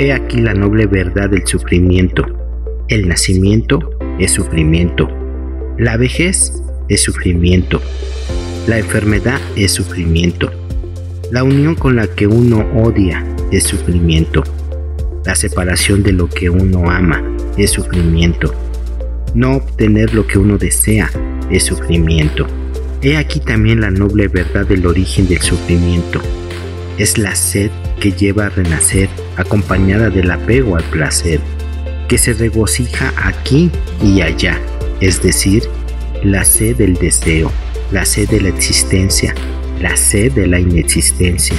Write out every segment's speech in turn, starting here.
He aquí la noble verdad del sufrimiento. El nacimiento es sufrimiento. La vejez es sufrimiento. La enfermedad es sufrimiento. La unión con la que uno odia es sufrimiento. La separación de lo que uno ama es sufrimiento. No obtener lo que uno desea es sufrimiento. He aquí también la noble verdad del origen del sufrimiento. Es la sed que lleva a renacer acompañada del apego al placer, que se regocija aquí y allá, es decir, la sed del deseo, la sed de la existencia, la sed de la inexistencia.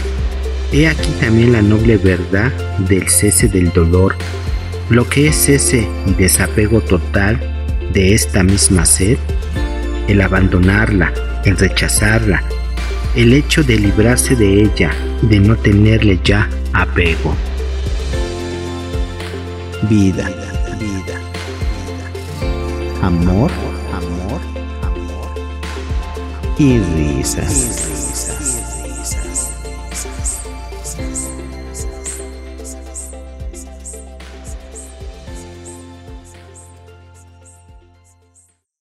He aquí también la noble verdad del cese del dolor, lo que es cese y desapego total de esta misma sed, el abandonarla, el rechazarla, el hecho de librarse de ella, de no tenerle ya apego. Vida, vida, amor, amor, amor y risas.